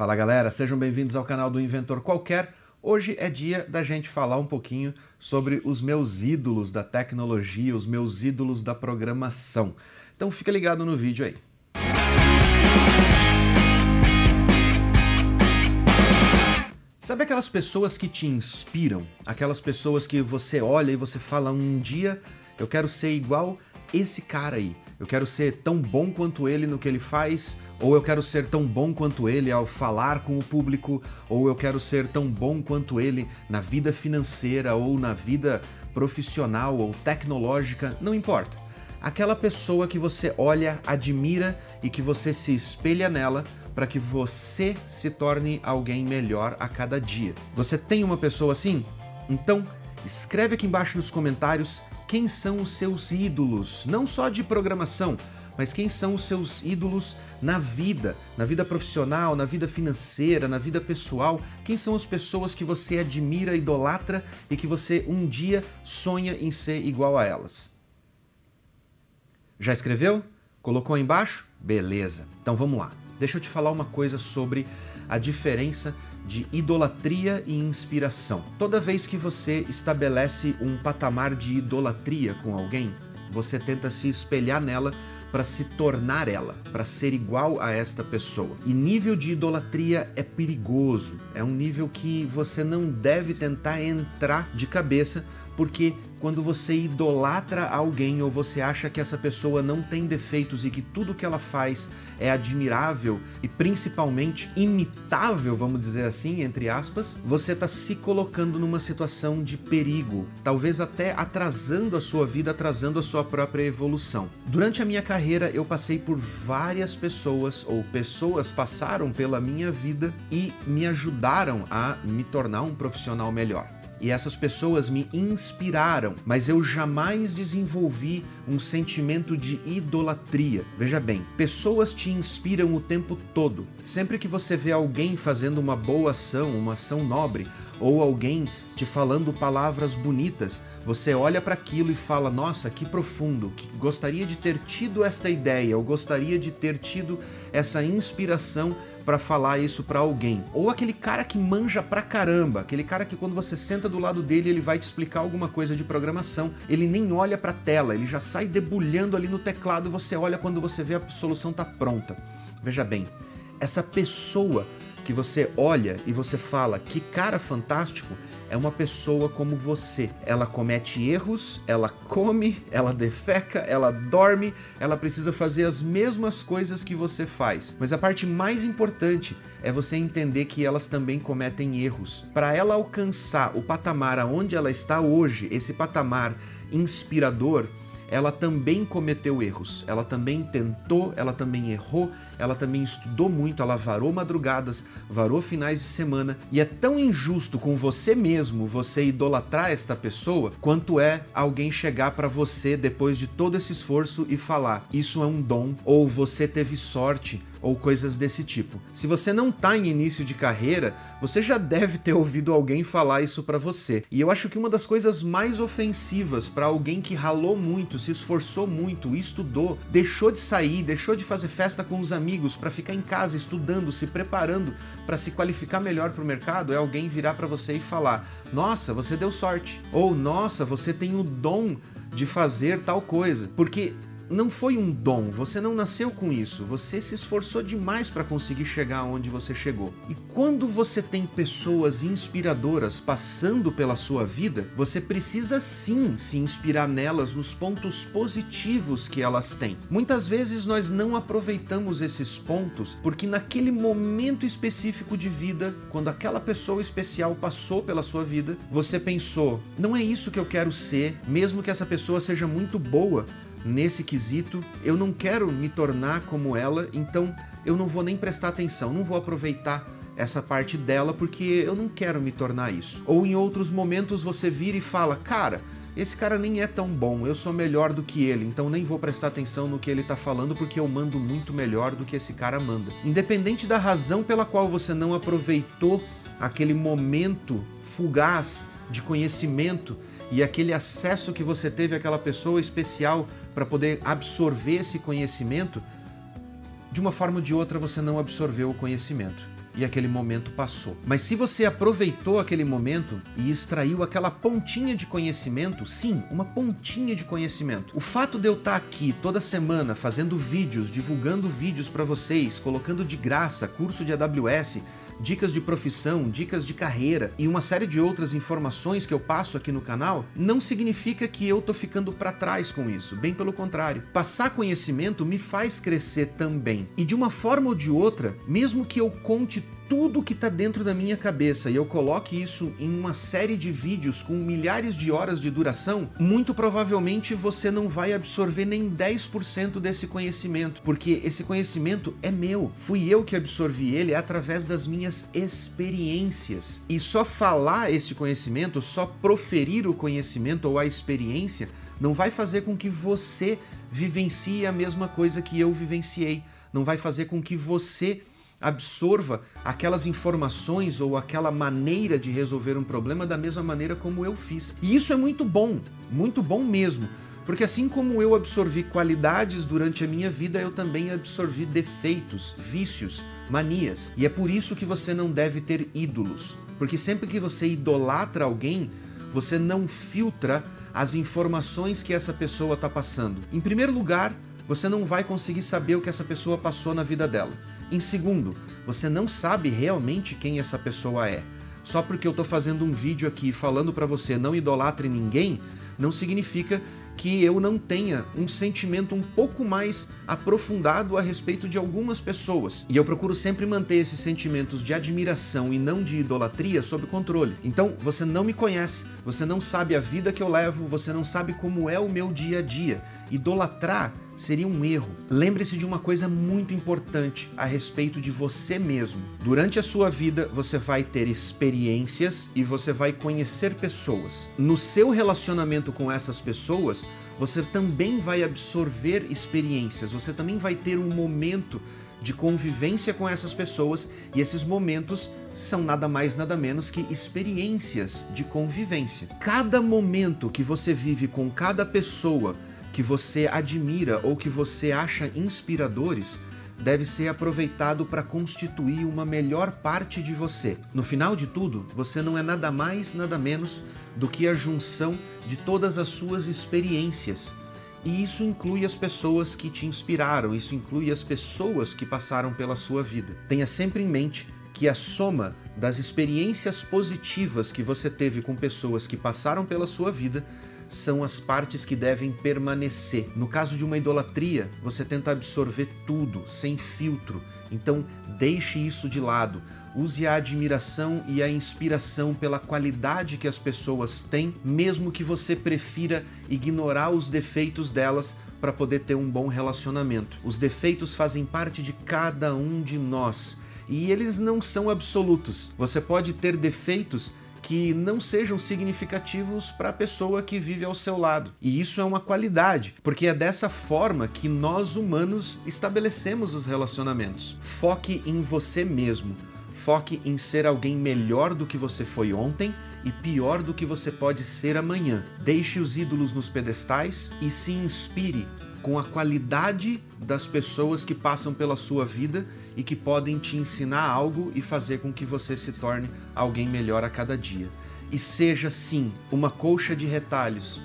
Fala galera, sejam bem-vindos ao canal do Inventor Qualquer. Hoje é dia da gente falar um pouquinho sobre os meus ídolos da tecnologia, os meus ídolos da programação. Então fica ligado no vídeo aí. Sabe aquelas pessoas que te inspiram? Aquelas pessoas que você olha e você fala um dia eu quero ser igual esse cara aí. Eu quero ser tão bom quanto ele no que ele faz, ou eu quero ser tão bom quanto ele ao falar com o público, ou eu quero ser tão bom quanto ele na vida financeira ou na vida profissional ou tecnológica, não importa. Aquela pessoa que você olha, admira e que você se espelha nela para que você se torne alguém melhor a cada dia. Você tem uma pessoa assim? Então, escreve aqui embaixo nos comentários quem são os seus ídolos, não só de programação, mas quem são os seus ídolos na vida, na vida profissional, na vida financeira, na vida pessoal? Quem são as pessoas que você admira, idolatra e que você um dia sonha em ser igual a elas? Já escreveu? Colocou aí embaixo? Beleza. Então vamos lá. Deixa eu te falar uma coisa sobre a diferença de idolatria e inspiração. Toda vez que você estabelece um patamar de idolatria com alguém, você tenta se espelhar nela para se tornar ela, para ser igual a esta pessoa. E nível de idolatria é perigoso, é um nível que você não deve tentar entrar de cabeça, porque quando você idolatra alguém ou você acha que essa pessoa não tem defeitos e que tudo que ela faz é admirável e principalmente imitável, vamos dizer assim, entre aspas, você está se colocando numa situação de perigo, talvez até atrasando a sua vida, atrasando a sua própria evolução. Durante a minha carreira, eu passei por várias pessoas ou pessoas passaram pela minha vida e me ajudaram a me tornar um profissional melhor e essas pessoas me inspiraram, mas eu jamais desenvolvi um sentimento de idolatria. Veja bem, pessoas te inspiram o tempo todo. Sempre que você vê alguém fazendo uma boa ação, uma ação nobre, ou alguém te falando palavras bonitas, você olha para aquilo e fala: Nossa, que profundo, gostaria de ter tido esta ideia, eu gostaria de ter tido essa inspiração para falar isso para alguém. Ou aquele cara que manja pra caramba, aquele cara que quando você senta do lado dele, ele vai te explicar alguma coisa de programação, ele nem olha para a tela, ele já sai debulhando ali no teclado e você olha quando você vê a solução tá pronta. Veja bem, essa pessoa que você olha e você fala que cara fantástico, é uma pessoa como você. Ela comete erros, ela come, ela defeca, ela dorme, ela precisa fazer as mesmas coisas que você faz. Mas a parte mais importante é você entender que elas também cometem erros. Para ela alcançar o patamar aonde ela está hoje, esse patamar inspirador, ela também cometeu erros, ela também tentou, ela também errou, ela também estudou muito, ela varou madrugadas, varou finais de semana, e é tão injusto com você mesmo você idolatrar esta pessoa, quanto é alguém chegar para você depois de todo esse esforço e falar: "Isso é um dom" ou "Você teve sorte" ou coisas desse tipo. Se você não está em início de carreira, você já deve ter ouvido alguém falar isso para você. E eu acho que uma das coisas mais ofensivas para alguém que ralou muito, se esforçou muito, estudou, deixou de sair, deixou de fazer festa com os amigos para ficar em casa estudando, se preparando para se qualificar melhor para o mercado, é alguém virar para você e falar: "Nossa, você deu sorte" ou "Nossa, você tem o dom de fazer tal coisa". Porque não foi um dom, você não nasceu com isso, você se esforçou demais para conseguir chegar onde você chegou. E quando você tem pessoas inspiradoras passando pela sua vida, você precisa sim se inspirar nelas nos pontos positivos que elas têm. Muitas vezes nós não aproveitamos esses pontos porque naquele momento específico de vida, quando aquela pessoa especial passou pela sua vida, você pensou: não é isso que eu quero ser, mesmo que essa pessoa seja muito boa nesse quesito, eu não quero me tornar como ela, então eu não vou nem prestar atenção, não vou aproveitar essa parte dela porque eu não quero me tornar isso. Ou em outros momentos você vira e fala, cara, esse cara nem é tão bom, eu sou melhor do que ele, então nem vou prestar atenção no que ele tá falando porque eu mando muito melhor do que esse cara manda. Independente da razão pela qual você não aproveitou aquele momento fugaz de conhecimento e aquele acesso que você teve àquela pessoa especial para poder absorver esse conhecimento, de uma forma ou de outra você não absorveu o conhecimento. E aquele momento passou. Mas se você aproveitou aquele momento e extraiu aquela pontinha de conhecimento, sim, uma pontinha de conhecimento. O fato de eu estar aqui toda semana fazendo vídeos, divulgando vídeos para vocês, colocando de graça curso de AWS, dicas de profissão, dicas de carreira e uma série de outras informações que eu passo aqui no canal, não significa que eu tô ficando para trás com isso. Bem pelo contrário. Passar conhecimento me faz crescer também. E de uma forma ou de outra, mesmo que eu conte tudo que está dentro da minha cabeça e eu coloque isso em uma série de vídeos com milhares de horas de duração, muito provavelmente você não vai absorver nem 10% desse conhecimento, porque esse conhecimento é meu. Fui eu que absorvi ele através das minhas experiências. E só falar esse conhecimento, só proferir o conhecimento ou a experiência, não vai fazer com que você vivencie a mesma coisa que eu vivenciei. Não vai fazer com que você absorva aquelas informações ou aquela maneira de resolver um problema da mesma maneira como eu fiz. E isso é muito bom, muito bom mesmo. Porque assim como eu absorvi qualidades durante a minha vida, eu também absorvi defeitos, vícios, manias. E é por isso que você não deve ter ídolos. Porque sempre que você idolatra alguém, você não filtra as informações que essa pessoa está passando. Em primeiro lugar, você não vai conseguir saber o que essa pessoa passou na vida dela. Em segundo, você não sabe realmente quem essa pessoa é. Só porque eu estou fazendo um vídeo aqui falando para você não idolatre ninguém, não significa que eu não tenha um sentimento um pouco mais aprofundado a respeito de algumas pessoas. E eu procuro sempre manter esses sentimentos de admiração e não de idolatria sob controle. Então, você não me conhece, você não sabe a vida que eu levo, você não sabe como é o meu dia a dia. Idolatrar seria um erro. Lembre-se de uma coisa muito importante a respeito de você mesmo. Durante a sua vida, você vai ter experiências e você vai conhecer pessoas. No seu relacionamento com essas pessoas, você também vai absorver experiências, você também vai ter um momento de convivência com essas pessoas e esses momentos são nada mais nada menos que experiências de convivência. Cada momento que você vive com cada pessoa que você admira ou que você acha inspiradores deve ser aproveitado para constituir uma melhor parte de você. No final de tudo, você não é nada mais, nada menos do que a junção de todas as suas experiências. E isso inclui as pessoas que te inspiraram, isso inclui as pessoas que passaram pela sua vida. Tenha sempre em mente que a soma das experiências positivas que você teve com pessoas que passaram pela sua vida são as partes que devem permanecer. No caso de uma idolatria, você tenta absorver tudo, sem filtro. Então, deixe isso de lado. Use a admiração e a inspiração pela qualidade que as pessoas têm, mesmo que você prefira ignorar os defeitos delas para poder ter um bom relacionamento. Os defeitos fazem parte de cada um de nós e eles não são absolutos. Você pode ter defeitos que não sejam significativos para a pessoa que vive ao seu lado. E isso é uma qualidade, porque é dessa forma que nós humanos estabelecemos os relacionamentos. Foque em você mesmo. Foque em ser alguém melhor do que você foi ontem e pior do que você pode ser amanhã. Deixe os ídolos nos pedestais e se inspire com a qualidade das pessoas que passam pela sua vida e que podem te ensinar algo e fazer com que você se torne alguém melhor a cada dia. E seja sim uma colcha de retalhos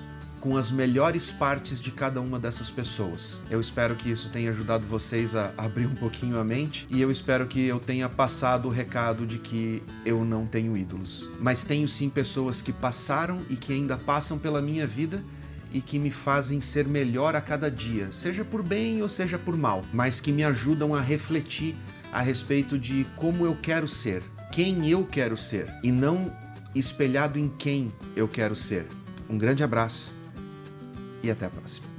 com as melhores partes de cada uma dessas pessoas. Eu espero que isso tenha ajudado vocês a abrir um pouquinho a mente e eu espero que eu tenha passado o recado de que eu não tenho ídolos, mas tenho sim pessoas que passaram e que ainda passam pela minha vida e que me fazem ser melhor a cada dia, seja por bem ou seja por mal, mas que me ajudam a refletir a respeito de como eu quero ser, quem eu quero ser e não espelhado em quem eu quero ser. Um grande abraço e até a próxima.